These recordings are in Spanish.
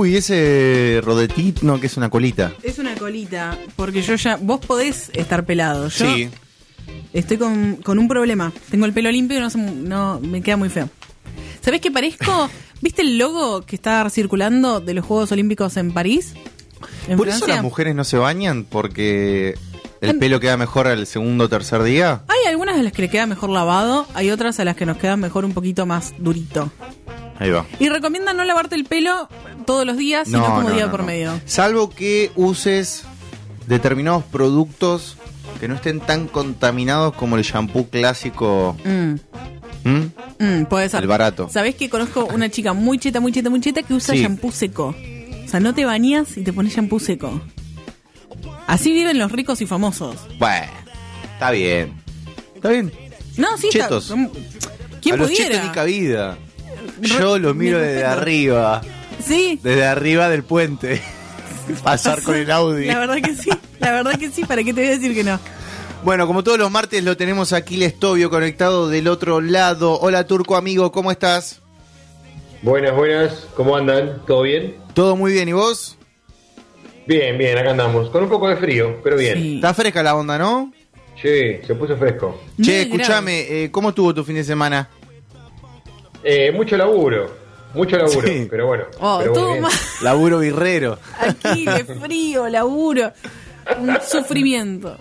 Uy, ese rodetito, no, que es una colita. Es una colita, porque yo ya. Vos podés estar pelado. Yo Sí. estoy con, con un problema. Tengo el pelo limpio y no, no me queda muy feo. ¿Sabés qué parezco? ¿Viste el logo que está circulando de los Juegos Olímpicos en París? ¿En Por eso las mujeres no se bañan, porque el pelo queda mejor al segundo o tercer día. Hay algunas a las que le queda mejor lavado, hay otras a las que nos queda mejor un poquito más durito. Ahí va. Y recomiendan no lavarte el pelo todos los días, sino como día por medio. Salvo que uses determinados productos que no estén tan contaminados como el shampoo clásico. Mm, ¿Mm? mm, puede ser. El barato. ¿Sabés que conozco una chica muy cheta, muy cheta, muy cheta que usa Sí. shampoo seco? O sea, no te bañas y te pones shampoo seco. Así viven los ricos y famosos. Bueno, está bien. Está bien. No, sí, está- Chetos. ¿Quién a los pudiera? chetos ni cabida. Yo los mi miro desde respeto. arriba. Sí, Desde arriba del puente. Pasar con el Audi. la verdad que sí. La verdad que sí, ¿para qué te voy a decir que no? Bueno, como todos los martes lo tenemos aquí Lestovio conectado del otro lado. Hola Turco amigo, ¿cómo estás? Buenas, buenas, ¿cómo andan? ¿Todo bien? ¿Todo muy bien y vos? Bien, bien, acá andamos. Con un poco de frío, pero bien. Sí. Está fresca la onda, ¿no? Sí, se puso fresco. Che, escúchame, eh, ¿cómo estuvo tu fin de semana? Eh, mucho laburo, mucho laburo, Sí. pero bueno. Oh, pero todo muy bien. mal. Laburo birrero. Aquí, de frío, laburo. Un sufrimiento.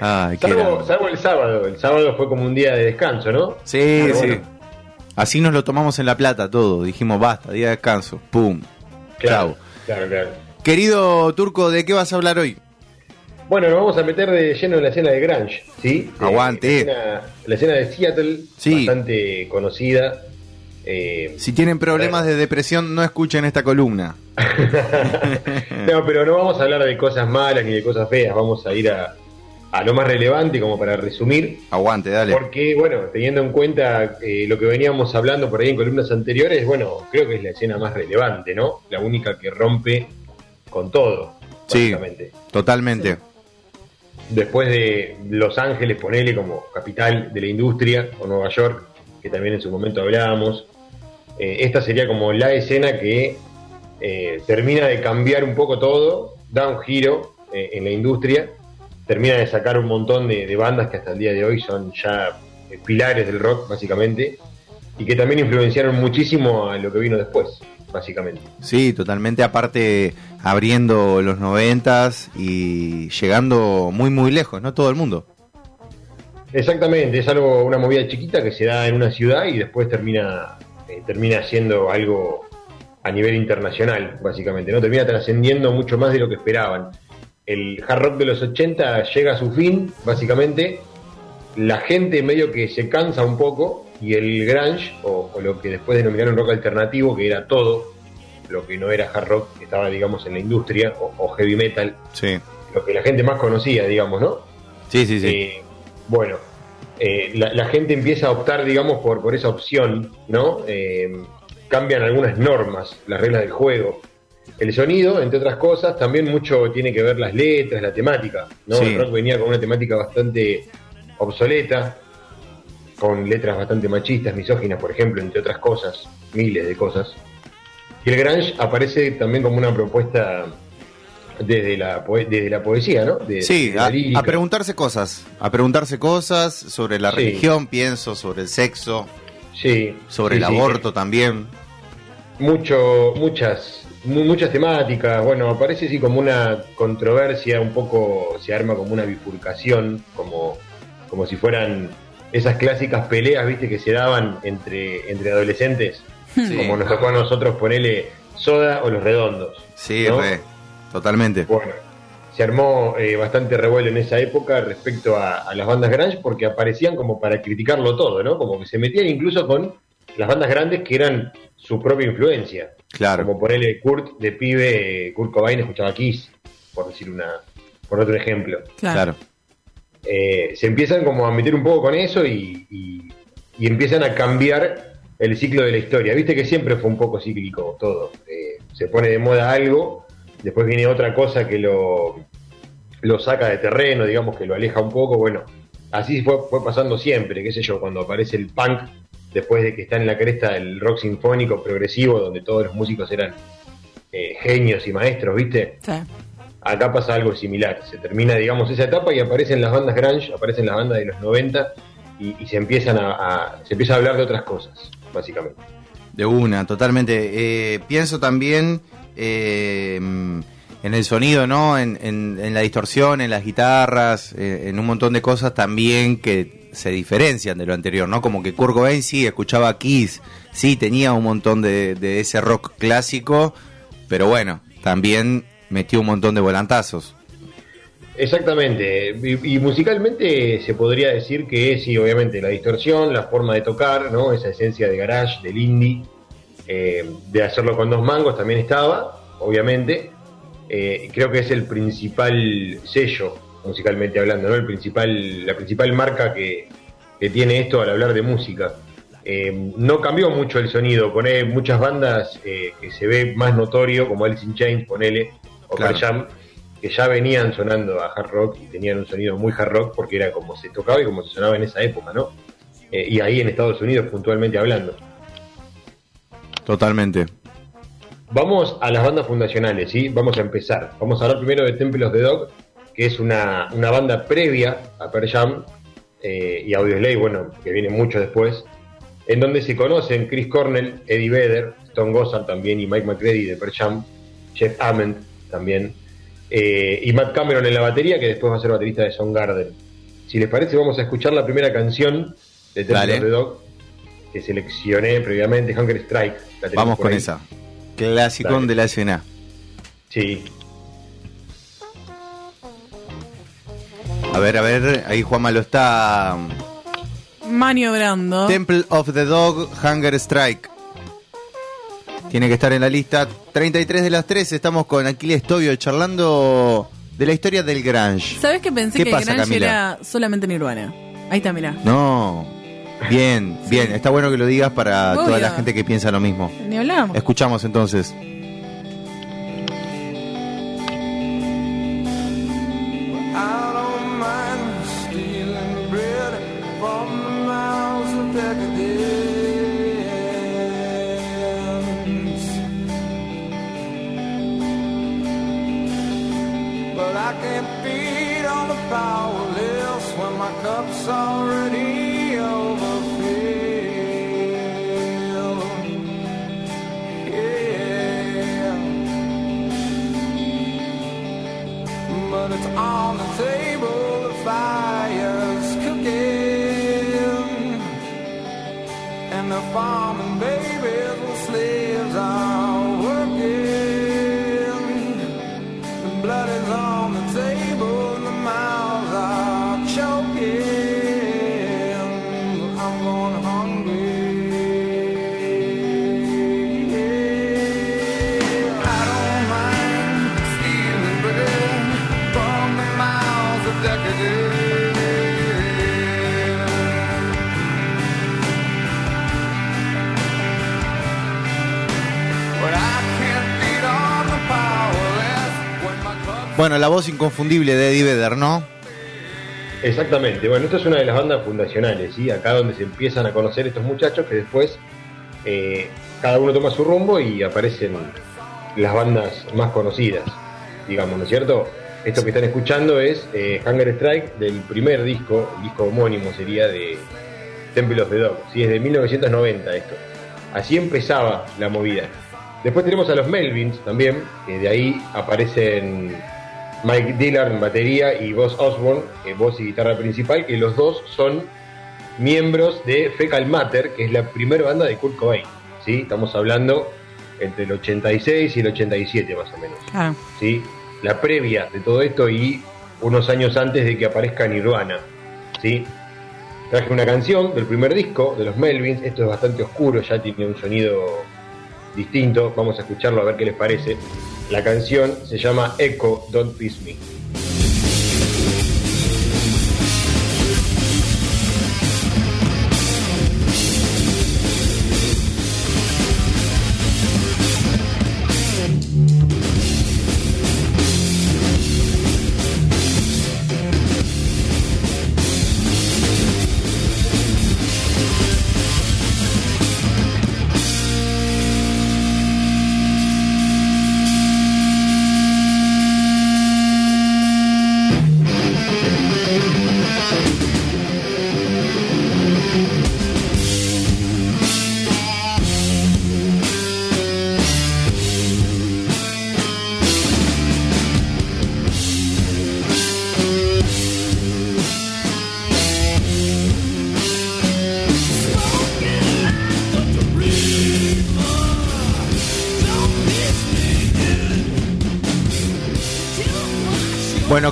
Ay, Salvo, el sábado, el sábado fue como un día de descanso, ¿no? Sí, Pero sí. bueno, Así nos lo tomamos en La Plata todo. Dijimos, basta, día de descanso. Pum. claro, Chau. claro, claro. Querido Turco, ¿de qué vas a hablar hoy? Bueno, nos vamos a meter de lleno en la escena de Grunge, ¿sí? Eh, Aguante. La escena, la escena de Seattle, Sí. bastante conocida. Eh, Si tienen problemas de depresión, no escuchen esta columna. no, pero no vamos a hablar de cosas malas ni de cosas feas, vamos a ir a, a lo más relevante como para resumir. Aguante, dale. Porque, bueno, teniendo en cuenta eh, lo que veníamos hablando por ahí en columnas anteriores, bueno, creo que es la escena más relevante, ¿no? La única que rompe con todo, Sí. Totalmente. Después de Los Ángeles, ponele como capital de la industria, o Nueva York, que también en su momento hablábamos, eh, esta sería como la escena que eh, termina de cambiar un poco todo, da un giro eh, en la industria, termina de sacar un montón de, de bandas que hasta el día de hoy son ya pilares del rock, básicamente, y que también influenciaron muchísimo a lo que vino después, básicamente. Sí, totalmente. Aparte, abriendo los noventas y llegando muy, muy lejos, ¿no? Todo el mundo. Exactamente, es algo, una movida chiquita que se da en una ciudad y después termina, eh, termina siendo algo a nivel internacional, básicamente, ¿no? Termina trascendiendo mucho más de lo que esperaban. El hard rock de los 80 llega a su fin, básicamente. La gente medio que se cansa un poco y el grunge, o, o lo que después denominaron rock alternativo, que era todo lo que no era hard rock, que estaba, digamos, en la industria, o, o heavy metal, Sí. lo que la gente más conocía, digamos, ¿no? Sí, sí, sí. Eh, bueno, eh, la, la gente empieza a optar, digamos, por, por esa opción, ¿no? Eh, cambian algunas normas, las reglas del juego. El sonido, entre otras cosas, también mucho tiene que ver las letras, la temática, ¿no? Sí. El rock venía con una temática bastante obsoleta, con letras bastante machistas, misóginas, por ejemplo, entre otras cosas, miles de cosas. Y el grunge aparece también como una propuesta desde la, poe- desde la poesía, ¿no? De- Sí, de a, preguntarse cosas. A preguntarse cosas sobre la Sí. religión, pienso, sobre el sexo, Sí, sobre sí, el sí. aborto también. Mucho, muchas, mu- muchas temáticas. Bueno, aparece así como una controversia, un poco se arma como una bifurcación, como, como si fueran esas clásicas peleas, viste, que se daban entre, entre adolescentes, Sí. como nos tocó a nosotros ponerle soda o los redondos. Sí, ¿no? re, totalmente. Bueno, se armó eh, bastante revuelo en esa época respecto a, a las bandas grunge porque aparecían como para criticarlo todo, ¿no? Como que se metían incluso con las bandas grandes que eran su propia influencia. Claro. Como ponerle Kurt de pibe, Kurt Cobain escuchaba Kiss, por decir una, por otro ejemplo. Claro. Claro. Eh, se empiezan como a meter un poco con eso y, y- y empiezan a cambiar el ciclo de la historia. Viste que siempre fue un poco cíclico todo. Eh, se pone de moda algo, después viene otra cosa que lo, lo saca de terreno, digamos que lo aleja un poco. Bueno, así fue, fue pasando siempre, qué sé yo, cuando aparece el punk, después de que está en la cresta del rock sinfónico progresivo, donde todos los músicos eran eh, genios y maestros, ¿viste? Sí. Acá pasa algo similar. Se termina, digamos, esa etapa y aparecen las bandas grunge, aparecen las bandas de los 90 y, y se empiezan a, a- se empieza a hablar de otras cosas, básicamente. De una, totalmente. Eh, pienso también eh, en el sonido, ¿no? En, la distorsión, en las guitarras, eh, en un montón de cosas también que se diferencian de lo anterior, ¿no? Como que Kurt Cobain sí escuchaba Kiss, sí tenía un montón de, ese rock clásico, pero bueno, también metió un montón de volantazos. Exactamente, y, y musicalmente se podría decir que sí, obviamente, la distorsión, la forma de tocar, ¿no? Esa esencia de garage, del indie, eh, de hacerlo con dos mangos también estaba, obviamente. Eh, creo que es el principal sello, musicalmente hablando, ¿no? El principal, la principal marca que, que tiene esto al hablar de música. Eh, no cambió mucho el sonido, pone muchas bandas eh, que se ve más notorio, como Alice in Chains, ponele, o Claro. Jam, que ya venían sonando a hard rock y tenían un sonido muy hard rock porque era como se tocaba y como se sonaba en esa época, ¿no? Eh, y ahí en Estados Unidos puntualmente hablando. Totalmente. Vamos a las bandas fundacionales, ¿sí? Vamos a empezar. Vamos a hablar primero de Temple of the Dog, que es una, una banda previa a Pearl Jam eh, y Audioslave, bueno, que viene mucho después, en donde se conocen Chris Cornell, Eddie Vedder, Stone Gossard también y Mike McCready de Pearl Jam, Jeff Ament también, eh, y Matt Cameron en la batería, que después va a ser baterista de Soundgarden. Si les parece, vamos a escuchar la primera canción de Temple Dale. of the Dog, que seleccioné previamente, Hunger Strike. La Vamos con ahí. esa. Clásico Dale. de la escena. Sí, A ver, a ver, ahí Juanma lo está... Maniobrando. Temple of the Dog, Hunger Strike. Tiene que estar en la lista. 33 de las 3. Estamos con Aquiles Tobio charlando de la historia del Grange. ¿Sabes que pensé ¿Qué que pasa, Grunge Camila? era solamente Nirvana? Ahí está, mirá. No. Bien, bien. Está bueno que lo digas para Obvio. toda la gente que piensa lo mismo. Ni hablamos. Escuchamos entonces. But I can't on the powerless when my cup's already Bueno, la voz inconfundible de Eddie Vedder, ¿no? Exactamente, bueno, esto es una de las bandas fundacionales, ¿sí? Acá donde se empiezan a conocer estos muchachos que después eh, cada uno toma su rumbo y aparecen las bandas más conocidas, digamos, ¿no es cierto? Esto que están escuchando es eh, Hunger Strike del primer disco, el disco homónimo sería de Temple of the Dog, ¿sí? Es de 1990 esto. Así empezaba la movida. Después tenemos a los Melvins también, que de ahí aparecen Mike Dillard en batería y Boss Osborne, eh, voz y guitarra principal, que los dos son miembros de Fecal Matter, que es la primera banda de Kurt Cobain. ¿sí? Estamos hablando entre el 86 y el 87 más o menos. ¿sí? La previa de todo esto y unos años antes de que aparezca Nirvana. ¿sí? Traje una canción del primer disco de los Melvins, esto es bastante oscuro, ya tiene un sonido distinto, vamos a escucharlo a ver qué les parece. La canción se llama Echo Don't Piss Me.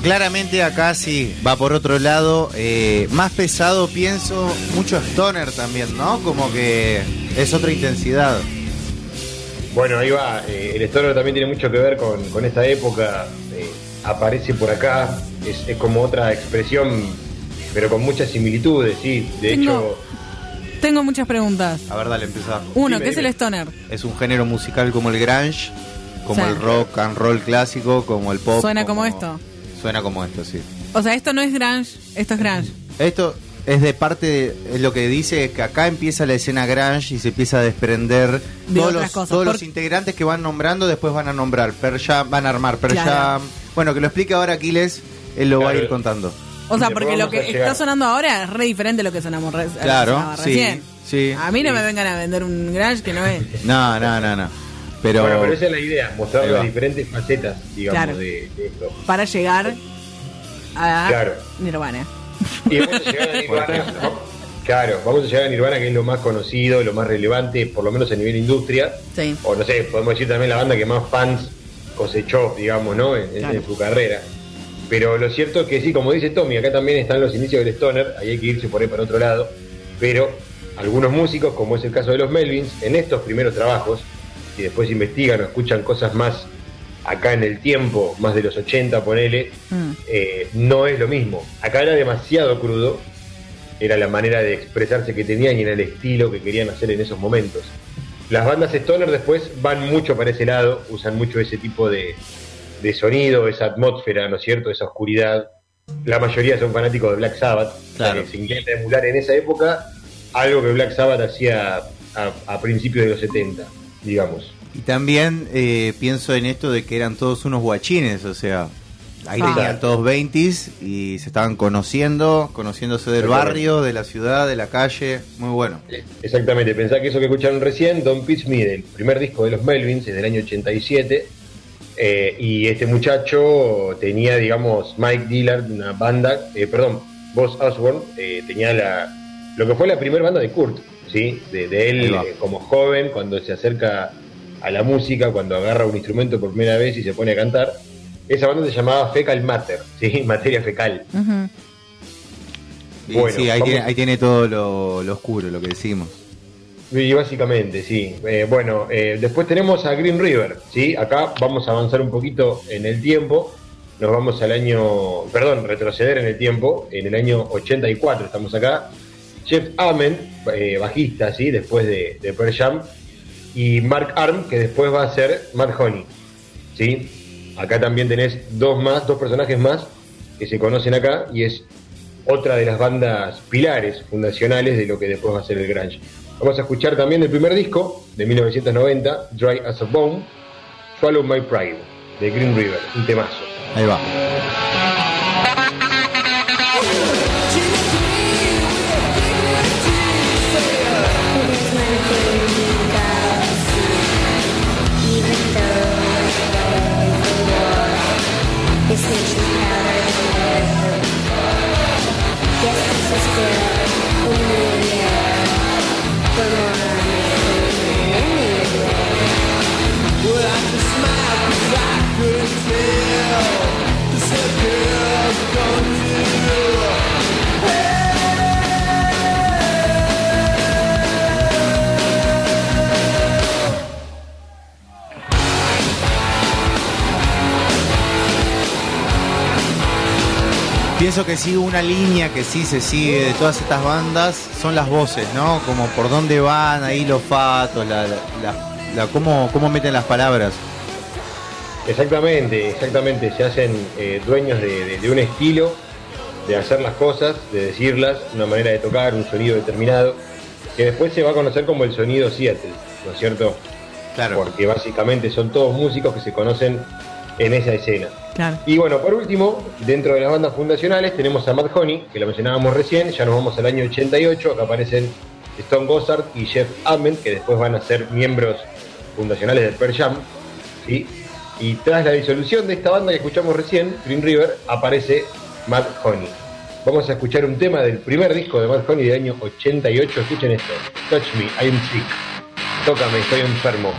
Claramente acá sí, va por otro lado. eh, más pesado pienso, mucho stoner también, ¿no? Como que es otra intensidad. Bueno, ahí va. eh, el stoner también tiene mucho que ver con, con esta época. eh, aparece por acá. Es, es como otra expresión, pero con muchas similitudes, sí. De Tengo- hecho, Tengo muchas preguntas. A ver, dale, empezá. Uno, Dime, ¿qué es el stoner? Es un género musical como el grunge, como el rock and roll clásico, como el pop. Suena como esto. Suena como esto, sí. O sea, esto no es grunge, esto es grunge. Esto es de parte, de, es lo que dice es que acá empieza la escena grunge y se empieza a desprender De todos, los, cosas. todos Por- los integrantes que van nombrando, después van a nombrar Per Jam, van a armar Per Claro. Jam. Bueno, que lo explique ahora Aquiles, él lo va a ir contando. O sea, porque lo que a está sonando ahora es re diferente de lo que sonamos re- Claro, sonaba sí, recién. sí. A mí no Sí. me vengan a vender un grunge que no es. No, no, no, no. Pero, bueno, pero esa es la idea, mostrar las diferentes facetas, digamos, Claro. de, de esto. Para llegar a Claro. Nirvana. Y vamos a llegar a Nirvana. Claro, vamos a llegar a Nirvana, que es lo más conocido, lo más relevante, por lo menos a nivel industria. Sí. O no sé, podemos decir también la banda que más fans cosechó, digamos, ¿no? En, en- Claro. en su carrera. Pero lo cierto es que sí, como dice Tommy, acá también están los inicios del Stoner, ahí hay que irse por ahí para otro lado. Pero algunos músicos, como es el caso de los Melvins, en estos primeros trabajos, y después investigan o escuchan cosas más acá en el tiempo, más de los 80, ponele, Mm. eh, no es lo mismo. Acá era demasiado crudo, era la manera de expresarse que tenían y era el estilo que querían hacer en esos momentos. Las bandas stoner después van mucho para ese lado, usan mucho ese tipo de, de sonido, esa atmósfera, ¿no es cierto? Esa oscuridad. La mayoría son fanáticos de Black Sabbath, Claro. que se intenta emular en esa época algo que Black Sabbath hacía a, a principios de los 70, digamos. y también eh, pienso en esto de que eran todos unos guachines, o sea, ahí Ah. tenían todos 20 y se estaban conociendo, conociéndose del barrio, de la ciudad, de la calle, muy bueno. Exactamente, pensá que eso que escucharon recién, Don't Pitch Me, del primer disco de los Melvins, es del año 87, eh, y este muchacho tenía, digamos, Mike Dillard, una banda, eh, perdón, Boss Osborne, eh, tenía la, lo que fue la primera banda de Kurt, ¿sí? De, él eh, como joven, cuando se acerca a la música, cuando agarra un instrumento por primera vez y se pone a cantar. Esa banda se llamaba Fecal Matter, ¿sí? Materia fecal. Bueno, sí, ahí tiene, ahí tiene todo lo, lo oscuro, lo que decimos. Y básicamente, sí. Eh, bueno, eh, después tenemos a Green River, ¿sí? Acá vamos a avanzar un poquito en el tiempo. Nos vamos al año, perdón, retroceder en el tiempo. En el año 84 estamos acá. Jeff Amen, eh, bajista, ¿sí? Después de, de Pearl Jam. Y Mark Arm, que después va a ser Matt Honey, ¿sí? Acá también tenés dos más, dos personajes más que se conocen acá y es otra de las bandas pilares fundacionales de lo que después va a ser el grunge. Vamos a escuchar también el primer disco de 1990, Dry as a Bone, Swallow My Pride, de Green River, un temazo. Ahí va. Pienso que sigue una línea que sí se sigue de todas estas bandas, son las voces, ¿no? Como por dónde van ahí los fatos, la, la, la- la- cómo, cómo meten las palabras. Exactamente, exactamente. Se hacen eh, dueños de, de- de un estilo, de hacer las cosas, de decirlas, una manera de tocar, un sonido determinado, que después se va a conocer como el sonido Seattle, ¿no es cierto? Claro. Porque básicamente son todos músicos que se conocen en esa escena. Y bueno, por último, dentro de las bandas fundacionales tenemos a Matt Honey, que lo mencionábamos recién, ya nos vamos al año 88, acá aparecen Stone Gossard y Jeff Ament, que después van a ser miembros fundacionales del Pearl Jam. Y tras la disolución de esta banda que escuchamos recién, Green River, aparece Matt Honey. Vamos a escuchar un tema del primer disco de Matt Honey del año 88, escuchen esto, Touch Me, I am sick, tócame, estoy enfermo.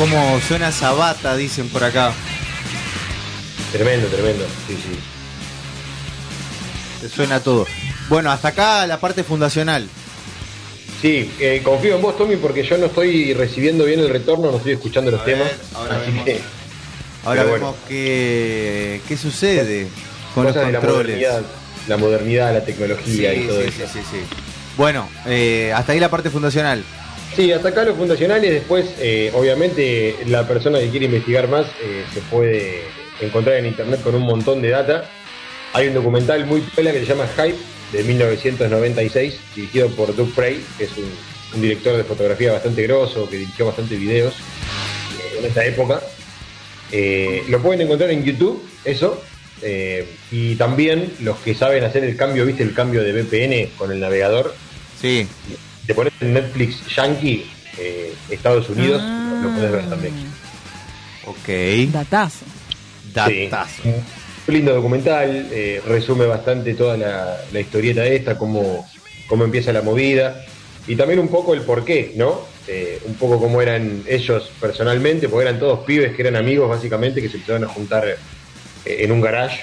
Cómo suena Sabata, dicen por acá. Tremendo, tremendo. Sí, sí. Te suena todo. Bueno, hasta acá la parte fundacional. Sí, eh, confío en vos, Tommy, porque yo no estoy recibiendo bien el retorno, no estoy escuchando los ver, temas. ahora así vemos. que Ahora vemos qué, qué sucede con los cosas de la controles. modernidad, la modernidad, la tecnología y todo sí, eso. sí, sí, sí. Bueno, eh, hasta ahí la parte fundacional. Sí, hasta acá los fundacionales. Después, eh, obviamente, la persona que quiere investigar más eh, se puede encontrar en internet con un montón de data. Hay un documental muy pela que se llama Hype de 1996, dirigido por Doug Prey, que es un, director de fotografía bastante grosso, que dirigió bastante videos eh, en esta época. Lo pueden encontrar en YouTube, eso. y también los que saben hacer el cambio, viste el cambio de VPN con el navegador, Sí. Te pones en Netflix Yankee, eh, Estados Unidos, Ah. lo puedes ver también. Ok. Datazo. Datazo. Sí. Un lindo documental, eh, resume bastante toda la, la historieta esta, cómo, cómo empieza la movida y también un poco el porqué, ¿no? Eh, un poco cómo eran ellos personalmente, porque eran todos pibes que eran amigos básicamente, que se empezaron a juntar eh, en un garage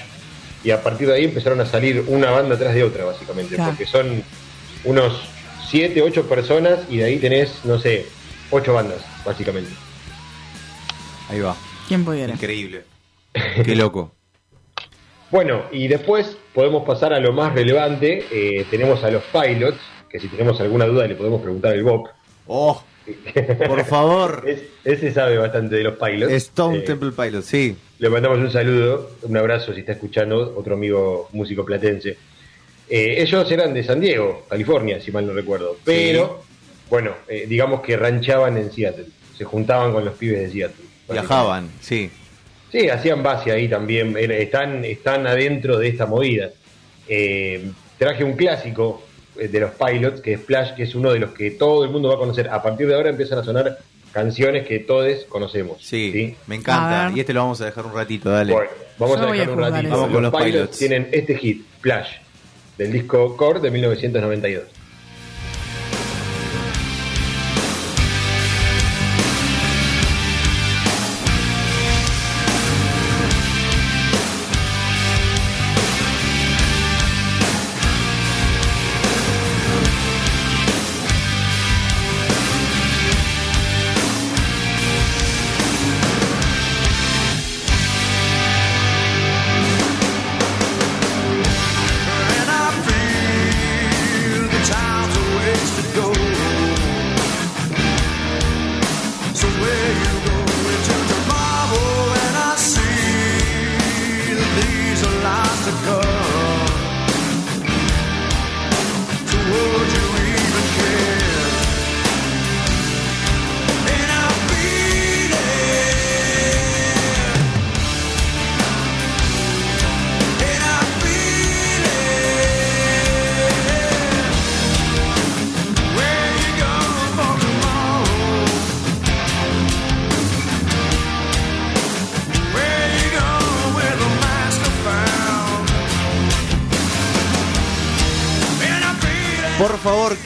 y a partir de ahí empezaron a salir una banda tras de otra, básicamente, Claro. porque son unos 7, 8 personas y de ahí tenés, no sé, 8 bandas, básicamente. Ahí va. ¿Quién pudiera? Increíble. Qué loco. Bueno, y después podemos pasar a lo más relevante. Eh, tenemos a los pilots, que si tenemos alguna duda le podemos preguntar al Bob. Oh, por favor. Es- ese sabe bastante de los pilots. Stone Eh, Temple Pilot, sí. Le mandamos un saludo, un abrazo si está escuchando, otro amigo músico platense. Eh, ellos eran de San Diego, California, si mal no recuerdo. Pero, bueno, eh, digamos que ranchaban en Seattle. Se juntaban con los pibes de Seattle. Viajaban, sí. Sí, hacían base ahí también, están, están adentro de esta movida. Eh, traje un clásico eh, de los pilots, que es Splash, que es uno de los que todo el mundo va a conocer. A partir de ahora empiezan a sonar canciones que todos conocemos. Sí, me encanta. Y este lo vamos a dejar un ratito, dale. Bueno, vamos Yo a dejar a un ratito. Vamos con los los pilots, pilots. tienen este hit, Splash, del disco Core de 1992.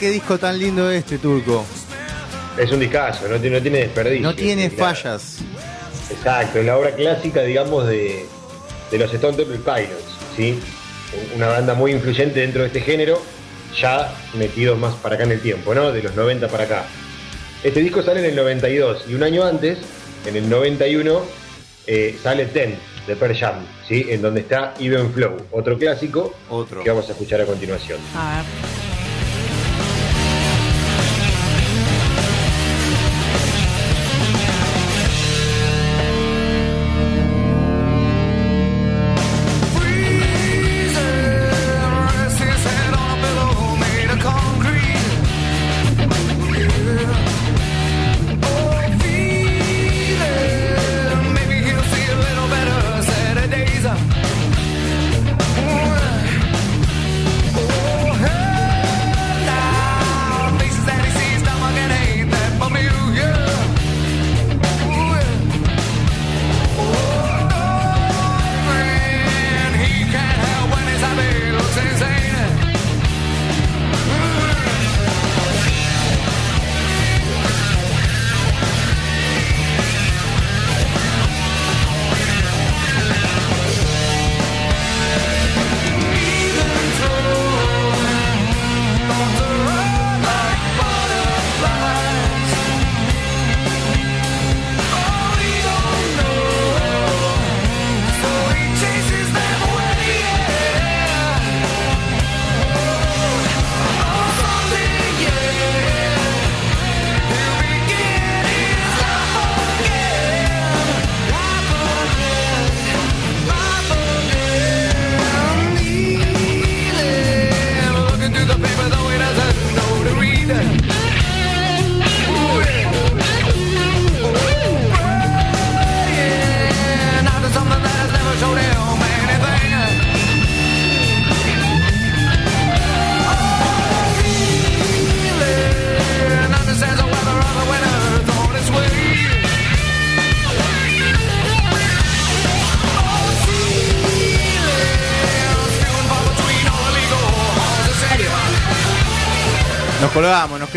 Qué disco tan lindo este, Turco. Es un discazo, no, tiene- no tiene desperdicio. No tiene fallas. Exacto, es la obra clásica, digamos, de, de los Stone Temple Pilots, ¿sí? Una banda muy influyente dentro de este género, ya metidos más para acá en el tiempo, ¿no? De los 90 para acá. Este disco sale en el 92 y un año antes, en el 91, eh, sale Ten de Pearl Jam, ¿sí? En donde está Even Flow, otro clásico Otro. que vamos a escuchar a continuación. A ver.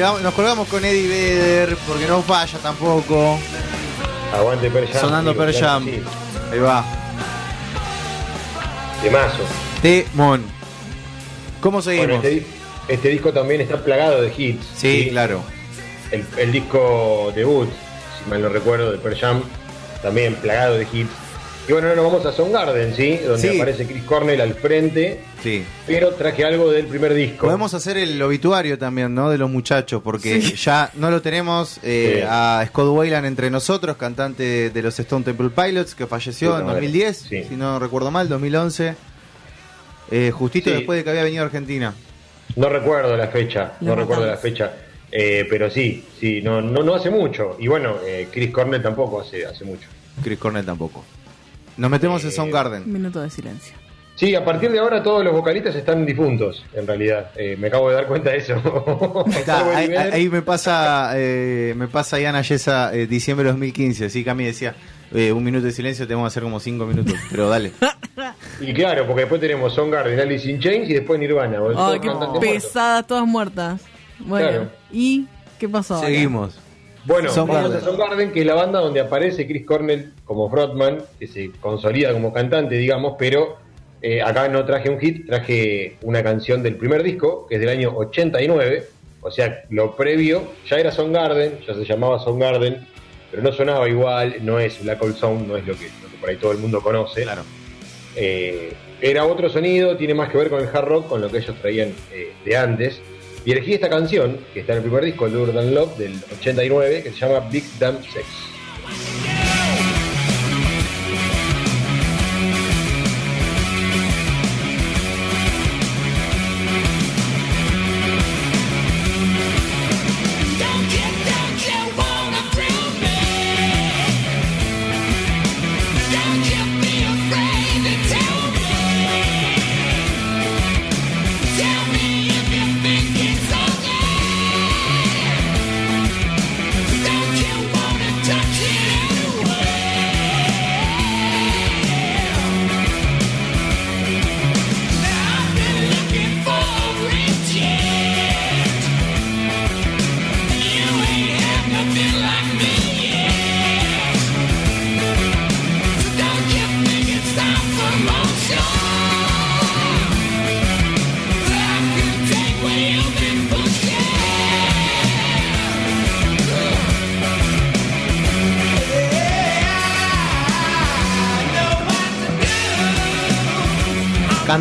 Colgamos, nos, colgamos con Eddie Vedder porque no falla tampoco. Aguante Per Jam. Sonando digo, Per claro Jam. sí. Ahí va. Temazo. Temón. ¿Cómo Bueno, seguimos? este, di- este disco también está plagado de hits. Sí, claro. El, el disco debut, si mal no recuerdo, de Per Jam, también plagado de hits. Y bueno, ahora nos vamos a Soundgarden, ¿sí? Donde Sí. aparece Chris Cornell al frente, Sí. pero traje algo del primer disco. Podemos hacer el obituario también, ¿no? De los muchachos, porque ya no lo tenemos eh, Sí. a Scott Weiland entre nosotros, cantante de los Stone Temple Pilots, que falleció en madre. 2010, Sí. si no recuerdo mal, 2011. eh, justito Sí. después de que había venido a Argentina. No recuerdo la fecha, no recuerdo la fecha. Eh, pero sí, sí, no, no, no hace mucho. Y bueno, eh, Chris Cornell tampoco hace, hace mucho. Chris Cornell tampoco. Nos metemos en Eh, Soundgarden. Un minuto de silencio. Sí, a partir de ahora todos los vocalistas están difuntos, en realidad. Eh, me acabo de dar cuenta de eso. Está, ahí, me pasa eh, me pasa Iana Yesa eh, diciembre de 2015 así que a mí decía eh, un minuto de silencio tenemos que hacer como cinco minutos pero dale Y claro, porque después tenemos Soundgarden, Alice in Chains y después Nirvana. o Ay, todos qué pesadas, todas muertas. Bueno, Claro. ¿y qué pasó? ahora? seguimos Bueno, Soundgarden. vamos a Soundgarden, que es la banda donde aparece Chris Cornell como frontman, que se consolida como cantante, digamos, pero eh, acá no traje un hit, traje una canción del primer disco, que es del año 89, o sea, lo previo ya era Soundgarden, ya se llamaba Soundgarden, pero no sonaba igual, no es Black Hole Sound, no es lo que, lo que por ahí todo el mundo conoce. claro Eh, era otro sonido, tiene más que ver con el hard rock, con lo que ellos traían eh, de antes. Y elegí esta canción, que está en el primer disco, Lure Than Love, del 89, que se llama Big Damn Sex.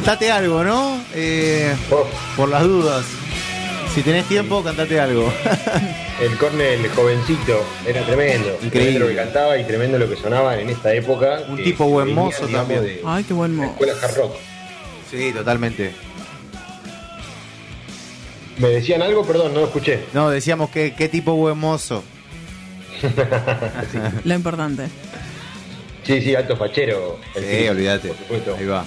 Cantate algo ¿no? Eh, Oh, por las dudas si tenés tiempo cantate algo el Cornell jovencito era tremendo. Increíble. Tremendo lo que cantaba y tremendo lo que sonaba en esta época. Un tipo buen venía, mozo digamos, también. de Ay, qué buen la modo. escuela hard rock. sí totalmente ¿Me decían algo? Perdón, no lo escuché. no decíamos que qué tipo buen mozo Lo importante. Sí, sí, alto fachero. el sí olvídate Por supuesto. ahí va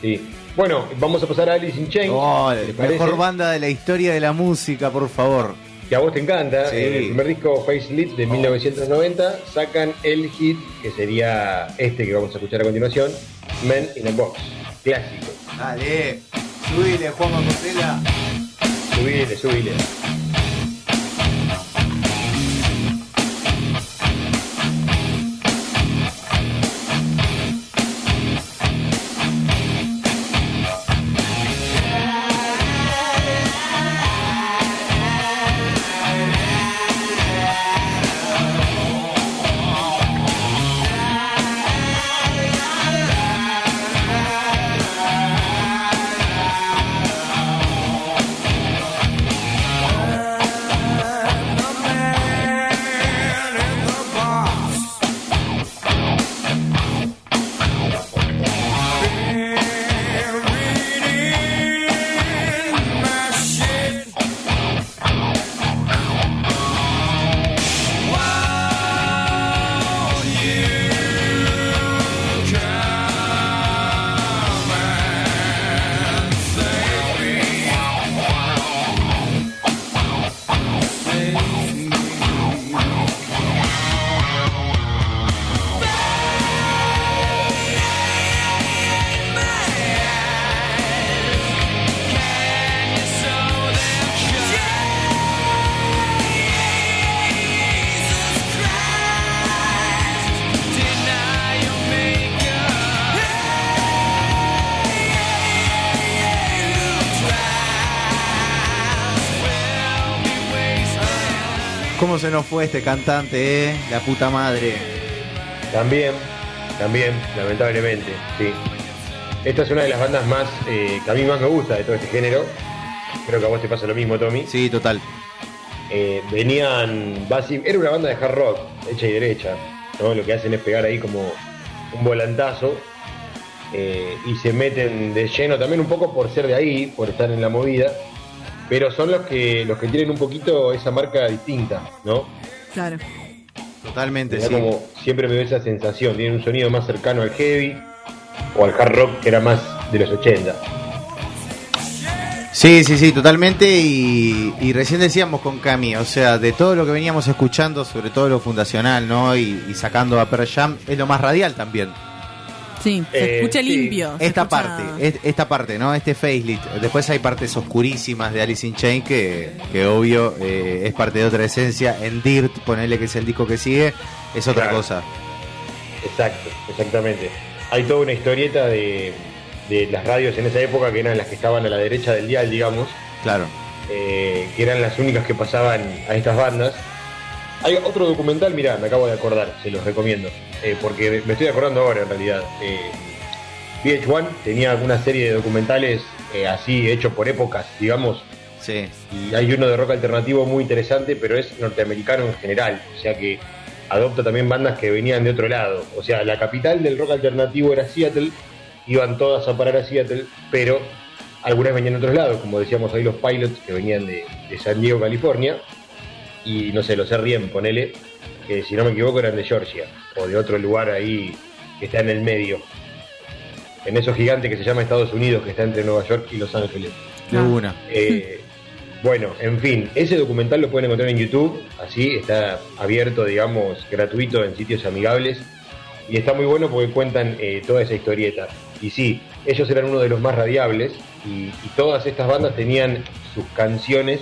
Sí. Bueno, vamos a pasar a Alice in Chains. Oh, mejor banda de la historia de la música por favor que a vos te encanta. Sí. En el primer disco Facelift de 1990 sacan el hit que sería este que vamos a escuchar a continuación, Men in a Box. Clásico. dale subile Juan Costela Subile, subile. ¿Cómo se nos fue este cantante, eh? La puta madre. También, también, lamentablemente, sí. Esta es una de las bandas más eh, que a mí más me gusta de todo este género. Creo que a vos te pasa lo mismo, Tommy. Sí, total. Eh, venían, era una banda de hard rock, hecha y derecha. ¿no? Lo que hacen es pegar ahí como un volantazo eh, y se meten de lleno también un poco por ser de ahí, por estar en la movida. Pero son los que los que tienen un poquito esa marca distinta, ¿no? Claro. Totalmente, sí. como siempre me dio esa sensación, tienen un sonido más cercano al heavy o al hard rock que era más de los 80. Sí, sí, sí, totalmente. Y, y recién decíamos con Cami, o sea, de todo lo que veníamos escuchando, sobre todo lo fundacional, ¿no? Y, y sacando a Pearl Jam, es lo más radial también. Sí, se Eh, escucha limpio. Esta escucha- parte, es- esta parte, ¿no? Este facelift. Después hay partes oscurísimas de Alice in Chains que, que obvio eh, es parte de otra esencia. En Dirt, ponerle que es el disco que sigue, es otra Claro. cosa. Exacto, exactamente. Hay toda una historieta de, de las radios en esa época que eran las que estaban a la derecha del dial, digamos, Claro. eh, que eran las únicas que pasaban a estas bandas. Hay otro documental, mirá, me acabo de acordar, se los recomiendo, eh, porque me estoy acordando ahora en realidad. Eh, VH1 tenía una serie de documentales eh, así hechos por épocas, digamos, Sí. y hay uno de rock alternativo muy interesante, pero es norteamericano en general, o sea que adopta también bandas que venían de otro lado. O sea, la capital del rock alternativo era Seattle, iban todas a parar a Seattle, pero algunas venían de otros lados, como decíamos ahí los Pilots que venían de, de San Diego, California, y no sé, los R.E.M., ponele, que si no me equivoco eran de Georgia, o de otro lugar ahí que está en el medio. En esos gigantes que se llama Estados Unidos, que está entre Nueva York y Los Ángeles. De Ah. una. Eh, bueno, en fin, ese documental lo pueden encontrar en YouTube, así está abierto, digamos, gratuito en sitios amigables y está muy bueno porque cuentan eh, toda esa historieta. Y sí, ellos eran uno de los más radiables y, y todas estas bandas tenían sus canciones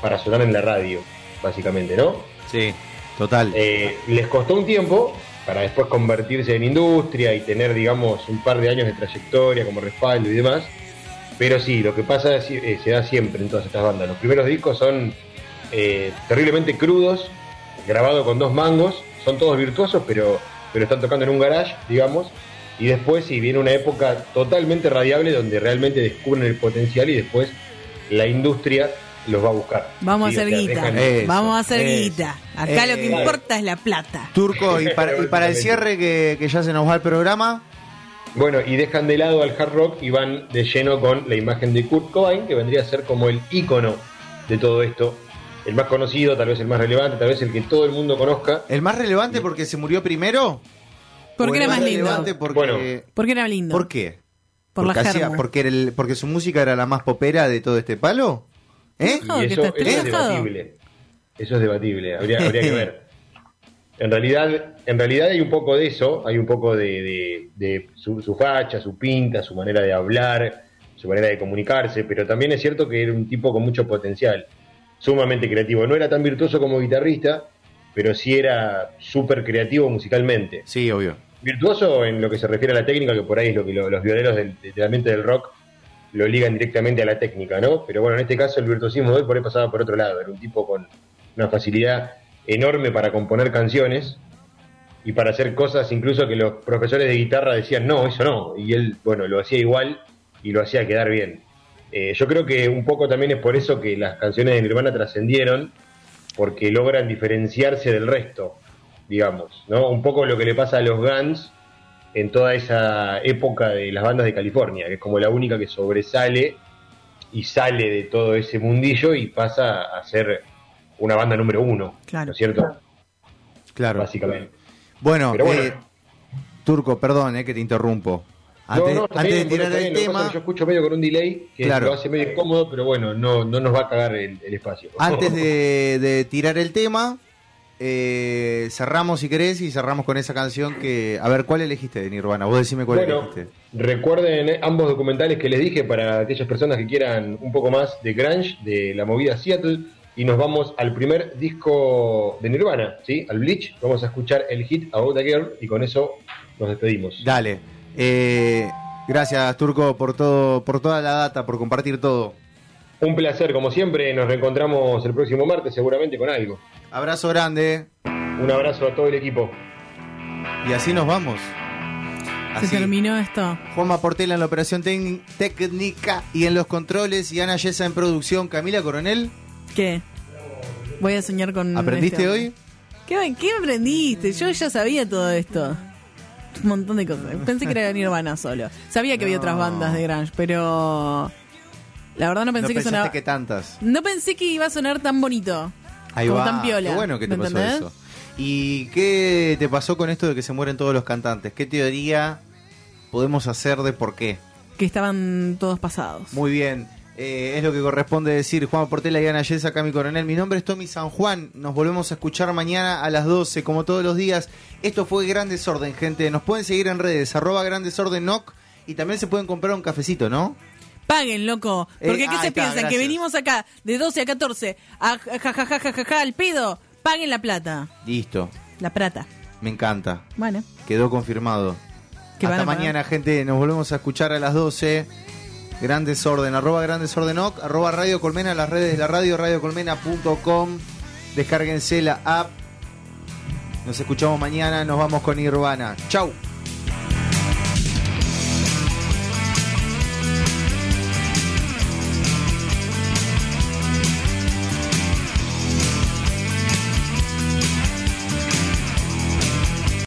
para sonar en la radio, básicamente, ¿no? Sí, total. Eh, les costó un tiempo para después convertirse en industria y tener, digamos, un par de años de trayectoria como respaldo y demás. Pero sí, lo que pasa es, eh, se da siempre en todas estas bandas. Los primeros discos son eh, terriblemente crudos, grabados con dos mangos, son todos virtuosos, pero, pero están tocando en un garage, digamos. Y después sí, viene una época totalmente radiable donde realmente descubren el potencial y después la industria los va a buscar. Vamos Sí, a hacer guita. Vamos a hacer eso. guita. Acá lo que Eh, importa es la plata. Turco, y para, y para el cierre que, que ya se nos va el programa, Bueno, y dejan de lado al hard rock y van de lleno con la imagen de Kurt Cobain, que vendría a ser como el ícono de todo esto. El más conocido, tal vez el más relevante, tal vez el que todo el mundo conozca. el más relevante porque se murió primero. Porque ¿O el era más lindo. Porque, Bueno. Porque era lindo. ¿Por qué? Por la hacía- porque, era el- porque su música era la más popera de todo este palo. ¿Eh? Y eso, es debatible. Eso es debatible, habría, habría que ver. En realidad, en realidad hay un poco de eso, hay un poco de, de- de su, su facha, su pinta, su manera de hablar, su manera de comunicarse, pero también es cierto que era un tipo con mucho potencial, sumamente creativo. No era tan virtuoso como guitarrista, pero sí era súper creativo musicalmente. Sí, obvio. Virtuoso en lo que se refiere a la técnica, que por ahí es lo que lo- los violeros del, del ambiente del rock lo ligan directamente a la técnica, ¿no? Pero bueno, en este caso el virtuosismo de por ahí pasaba por otro lado. Era un tipo con una facilidad enorme para componer canciones y para hacer cosas incluso que los profesores de guitarra decían, no, eso no. Y él, bueno, lo hacía igual y lo hacía quedar bien. Eh, yo creo que un poco también es por eso que las canciones de Nirvana trascendieron, porque logran diferenciarse del resto, digamos, ¿no? Un poco lo que le pasa a los Guns en toda esa época de las bandas de California, que es como la única que sobresale y sale de todo ese mundillo y pasa a ser una banda número uno, Claro. ¿no es cierto? Claro. Básicamente. Bueno, eh, Turco, perdón, eh, que te interrumpo. Antes, No, no, de tirar el tema, Yo escucho medio con un delay que Claro. lo hace medio incómodo, pero bueno, no, no nos va a cagar el, el espacio. antes de, de tirar el tema, eh, cerramos si querés y cerramos con esa canción que... A ver, ¿cuál elegiste de Nirvana? Vos decime cuál Bueno, elegiste. recuerden ambos documentales que les dije para aquellas personas que quieran un poco más de grunge, de la movida Seattle, y nos vamos al primer disco de Nirvana, ¿sí? Al Bleach. Vamos a escuchar el hit About a Girl y con eso nos despedimos. Dale. Eh, gracias, Turco, por todo, por toda la data, por compartir todo. Un placer, como siempre, nos reencontramos el próximo martes seguramente con algo. Abrazo grande. Un abrazo a todo el equipo. Y así nos vamos. Se terminó esto. Juanma Portela en la operación técnica y en los controles y Ana Yesa en producción. Camila Coronel, ¿Qué? Voy a soñar con. ¿aprendiste este hoy? ¿Qué, ¿Qué aprendiste? Yo ya sabía todo esto. Un montón de cosas. Pensé que era Nirvana solo. Sabía que había otras bandas de Grunge, pero. La verdad no pensé no que pensaste sonaba. que tantas. No pensé que iba a sonar tan bonito. Ahí como va. tan piola. Qué bueno que te ¿me pasó entendés? eso. ¿Y qué te pasó con esto de que se mueren todos los cantantes? ¿Qué teoría podemos hacer de por qué? Que estaban todos pasados. Muy bien. Eh, es lo que corresponde decir Juan Portela y Ana Yesa, acá mi coronel. Mi nombre es Tommy San Juan. Nos volvemos a escuchar mañana a las 12, como todos los días. Esto fue Gran Desorden, gente. Nos pueden seguir en redes, arroba Gran Desorden NOC. Y también se pueden comprar un cafecito, ¿no? Paguen, loco. Eh, Porque ¿qué ahí se está, piensan? Que venimos acá de 12 a 14 a jajajajaja al pedo. Paguen la plata. Listo. La plata. Me encanta. Bueno. Quedó confirmado. Que Hasta mañana, gente. Nos volvemos a escuchar a las 12. Gran Desorden, arroba Gran Desorden arroba Radio Colmena, las redes de la radio, radiocolmena.com. Descárguense la app. Nos escuchamos mañana. Nos vamos con Nirvana. Chau.